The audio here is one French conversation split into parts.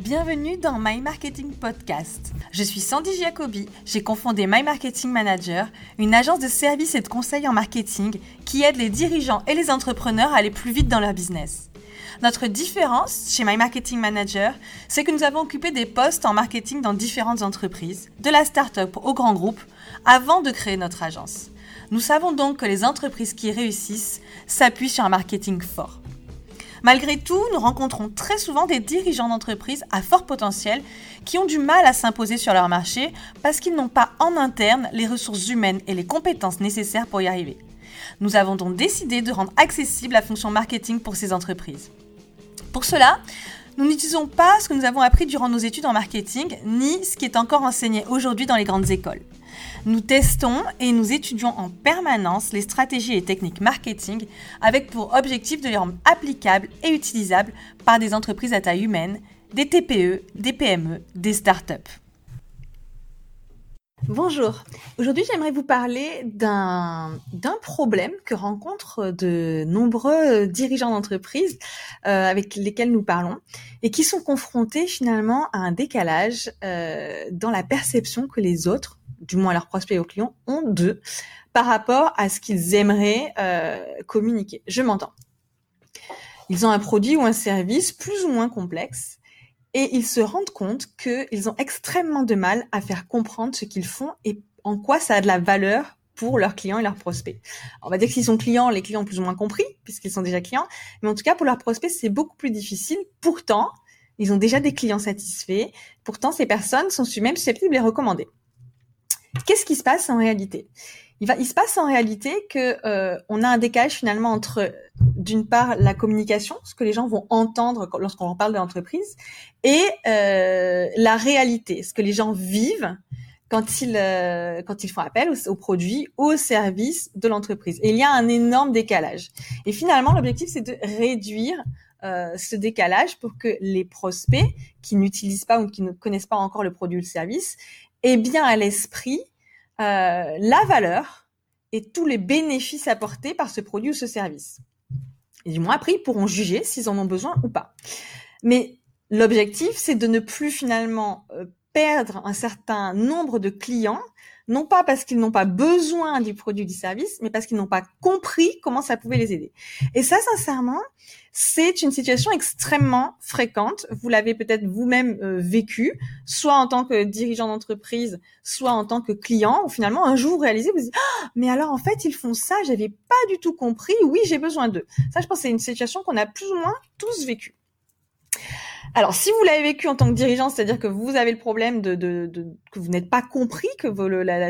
Bienvenue dans My Marketing Podcast. Je suis Sandy Giacobi, j'ai confondé My Marketing Manager, une agence de services et de conseils en marketing qui aide les dirigeants et les entrepreneurs à aller plus vite dans leur business. Notre différence chez My Marketing Manager, c'est que nous avons occupé des postes en marketing dans différentes entreprises, de la start-up au grand groupe, avant de créer notre agence. Nous savons donc que les entreprises qui réussissent s'appuient sur un marketing fort. Malgré tout, nous rencontrons très souvent des dirigeants d'entreprises à fort potentiel qui ont du mal à s'imposer sur leur marché parce qu'ils n'ont pas en interne les ressources humaines et les compétences nécessaires pour y arriver. Nous avons donc décidé de rendre accessible la fonction marketing pour ces entreprises. Pour cela, nous n'utilisons pas ce que nous avons appris durant nos études en marketing, ni ce qui est encore enseigné aujourd'hui dans les grandes écoles. Nous testons et nous étudions en permanence les stratégies et techniques marketing avec pour objectif de les rendre applicables et utilisables par des entreprises à taille humaine, des TPE, des PME, des startups. Bonjour, aujourd'hui j'aimerais vous parler d'un problème que rencontrent de nombreux dirigeants d'entreprise euh, avec lesquels nous parlons et qui sont confrontés finalement à un décalage euh, dans la perception que les autres du moins leurs prospects et aux clients, ont d'eux par rapport à ce qu'ils aimeraient euh, communiquer. Je m'entends. Ils ont un produit ou un service plus ou moins complexe et ils se rendent compte qu'ils ont extrêmement de mal à faire comprendre ce qu'ils font et en quoi ça a de la valeur pour leurs clients et leurs prospects. On va dire que s'ils sont clients, les clients ont plus ou moins compris, puisqu'ils sont déjà clients, mais en tout cas pour leurs prospects, c'est beaucoup plus difficile. Pourtant, ils ont déjà des clients satisfaits. Pourtant, ces personnes sont même susceptibles de les recommander. Qu'est-ce qui se passe en réalité? Il, va, il se passe en réalité que euh, on a un décalage finalement entre d'une part la communication, ce que les gens vont entendre lorsqu'on leur parle de l'entreprise, et euh, la réalité, ce que les gens vivent quand ils euh, quand ils font appel aux, produits, aux services de l'entreprise. Et il y a un énorme décalage. Et finalement, l'objectif c'est de réduire euh, ce décalage pour que les prospects qui n'utilisent pas ou qui ne connaissent pas encore le produit ou le service aient bien à l'esprit euh, la valeur et tous les bénéfices apportés par ce produit ou ce service. Et du moins après, ils pourront juger s'ils en ont besoin ou pas. Mais l'objectif, c'est de ne plus finalement euh, perdre un certain nombre de clients non pas parce qu'ils n'ont pas besoin du produit ou du service, mais parce qu'ils n'ont pas compris comment ça pouvait les aider. Et ça, sincèrement, c'est une situation extrêmement fréquente. Vous l'avez peut-être vous-même euh, vécu, soit en tant que dirigeant d'entreprise, soit en tant que client, où finalement un jour vous réalisez, vous dites, ah, mais alors en fait ils font ça, j'avais pas du tout compris. Oui, j'ai besoin d'eux. Ça, je pense, c'est une situation qu'on a plus ou moins tous vécu. Alors, si vous l'avez vécu en tant que dirigeant, c'est-à-dire que vous avez le problème de, que vous n'êtes pas compris, que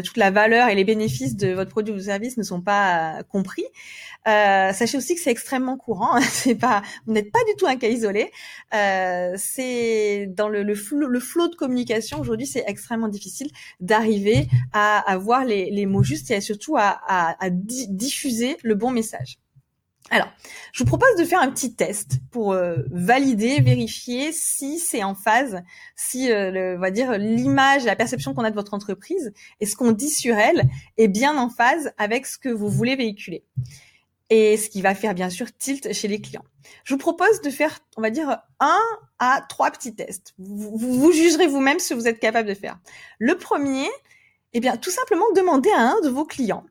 toute la valeur et les bénéfices de votre produit ou service ne sont pas euh, compris, euh, sachez aussi que c'est extrêmement courant. pas, vous n'êtes pas du tout un cas isolé. Euh, c'est dans le, le, le flot de communication aujourd'hui, c'est extrêmement difficile d'arriver à avoir les, les, mots justes et surtout à diffuser le bon message. Alors, je vous propose de faire un petit test pour euh, valider, vérifier si c'est en phase, si euh, le, on va dire l'image, la perception qu'on a de votre entreprise et ce qu'on dit sur elle est bien en phase avec ce que vous voulez véhiculer. Et ce qui va faire bien sûr tilt chez les clients. Je vous propose de faire, on va dire, un à trois petits tests. Vous, jugerez vous-même ce que vous êtes capable de faire. Le premier, eh bien, tout simplement demander à un de vos clients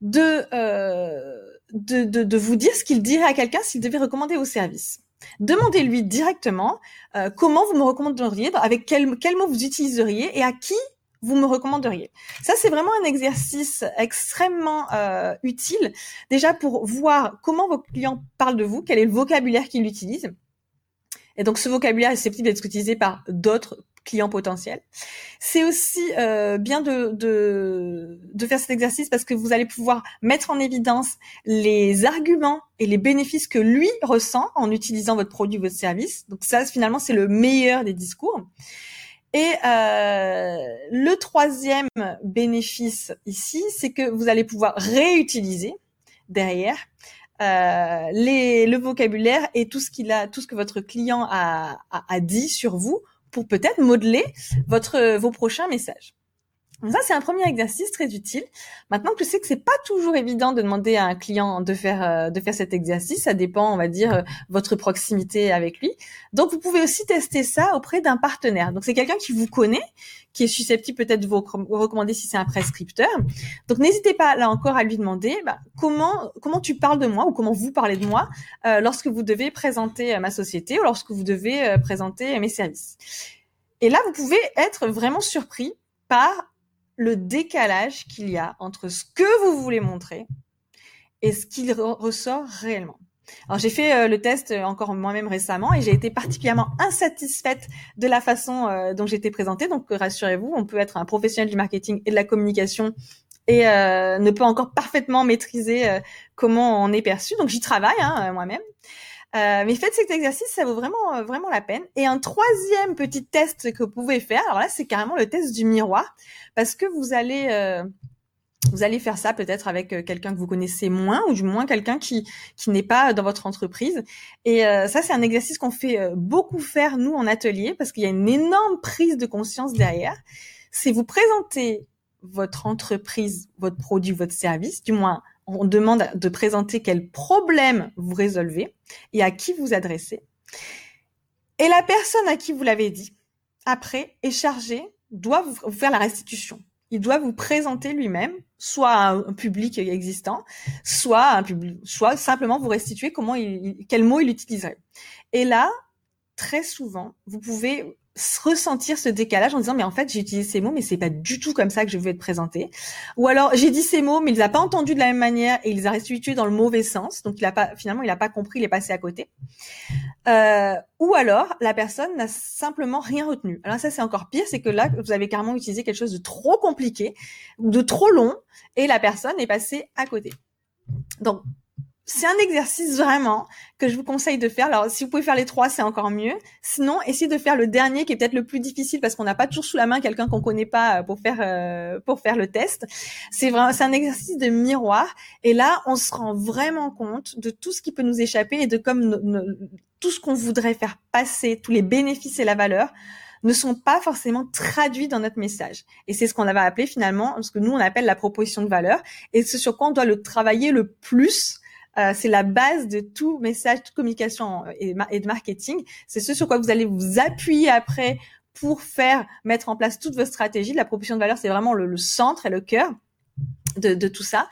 de euh, de, de, vous dire ce qu'il dirait à quelqu'un s'il devait recommander vos services. Demandez-lui directement euh, comment vous me recommanderiez, avec quel, quel mot vous utiliseriez et à qui vous me recommanderiez. Ça, c'est vraiment un exercice extrêmement euh, utile, déjà pour voir comment vos clients parlent de vous, quel est le vocabulaire qu'ils utilisent. Et donc, ce vocabulaire est susceptible d'être utilisé par d'autres clients potentiels. C'est aussi euh, bien de, de, de faire cet exercice parce que vous allez pouvoir mettre en évidence les arguments et les bénéfices que lui ressent en utilisant votre produit votre service. Donc ça, finalement, c'est le meilleur des discours. Et euh, le troisième bénéfice ici, c'est que vous allez pouvoir réutiliser derrière euh, les, le vocabulaire et tout ce qu'il a, tout ce que votre client a, a, a dit sur vous pour peut-être modeler votre vos prochains messages. Donc ça, c'est un premier exercice très utile. Maintenant que je sais que c'est pas toujours évident de demander à un client de faire euh, de faire cet exercice, ça dépend, on va dire, euh, votre proximité avec lui. Donc vous pouvez aussi tester ça auprès d'un partenaire. Donc c'est quelqu'un qui vous connaît, qui est susceptible peut-être de vous recommander si c'est un prescripteur. Donc n'hésitez pas là encore à lui demander bah, comment comment tu parles de moi ou comment vous parlez de moi euh, lorsque vous devez présenter ma société ou lorsque vous devez présenter mes services. Et là, vous pouvez être vraiment surpris par le décalage qu'il y a entre ce que vous voulez montrer et ce qu'il ressort réellement. Alors j'ai fait euh, le test euh, encore moi-même récemment et j'ai été particulièrement insatisfaite de la façon euh, dont j'étais présentée. Donc rassurez-vous, on peut être un professionnel du marketing et de la communication et ne peut encore parfaitement maîtriser comment on est perçu. Donc j'y travaille hein, moi-même. Euh, mais faites cet exercice, ça vaut vraiment euh, vraiment la peine. Et un troisième petit test que vous pouvez faire, alors là c'est carrément le test du miroir, parce que vous allez euh, vous allez faire ça peut-être avec quelqu'un que vous connaissez moins ou du moins quelqu'un qui qui n'est pas dans votre entreprise. Et ça c'est un exercice qu'on fait beaucoup faire nous en atelier parce qu'il y a une énorme prise de conscience derrière. C'est vous présenter votre entreprise, votre produit, votre service, du moins on demande de présenter quel problème vous résolvez et à qui vous adressez. Et la personne à qui vous l'avez dit, après, est chargée, doit vous faire la restitution. Il doit vous présenter lui-même, soit un, public existant, soit un public, soit simplement vous restituer comment il, quel mot il utiliserait. Et là, très souvent, vous pouvez ressentir ce décalage en disant mais en fait j'ai utilisé ces mots mais c'est pas du tout comme ça que je veux être présenté ou alors j'ai dit ces mots mais il les pas entendus de la même manière et il les a restitués dans le mauvais sens. Donc il a pas finalement il a pas compris il est passé à côté. Euh, ou alors la personne n'a simplement rien retenu. Alors ça c'est encore pire c'est que là vous avez carrément utilisé quelque chose de trop compliqué de trop long et la personne est passée à côté. Donc c'est un exercice vraiment que je vous conseille de faire. Alors, si vous pouvez faire les trois, c'est encore mieux. Sinon, essayez de faire le dernier qui est peut-être le plus difficile parce qu'on n'a pas toujours sous la main quelqu'un qu'on connaît pas euh, pour faire euh, pour faire le test. C'est vraiment c'est un exercice de miroir et là, on se rend vraiment compte de tout ce qui peut nous échapper et de comme tout ce qu'on voudrait faire passer, tous les bénéfices et la valeur ne sont pas forcément traduits dans notre message. Et c'est ce qu'on avait appelé finalement, ce que nous on appelle la proposition de valeur, et ce sur quoi on doit le travailler le plus euh, c'est la base de tout message, toute communication et, de marketing. C'est ce sur quoi vous allez vous appuyer après pour faire mettre en place toutes vos stratégies. La proposition de valeur, c'est vraiment le, centre et le cœur de, de tout ça.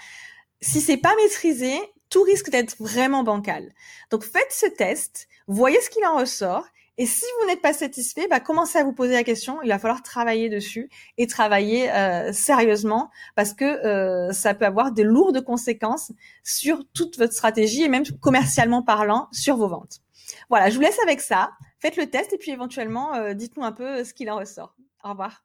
Si c'est pas maîtrisé, tout risque d'être vraiment bancal. Donc faites ce test, voyez ce qu'il en ressort et si vous n'êtes pas satisfait, bah, commencez à vous poser la question. Il va falloir travailler dessus et travailler euh, sérieusement parce que euh, ça peut avoir des lourdes conséquences sur toute votre stratégie et même commercialement parlant sur vos ventes. Voilà, je vous laisse avec ça. Faites le test et puis éventuellement, euh, dites-nous un peu ce qu'il en ressort. Au revoir.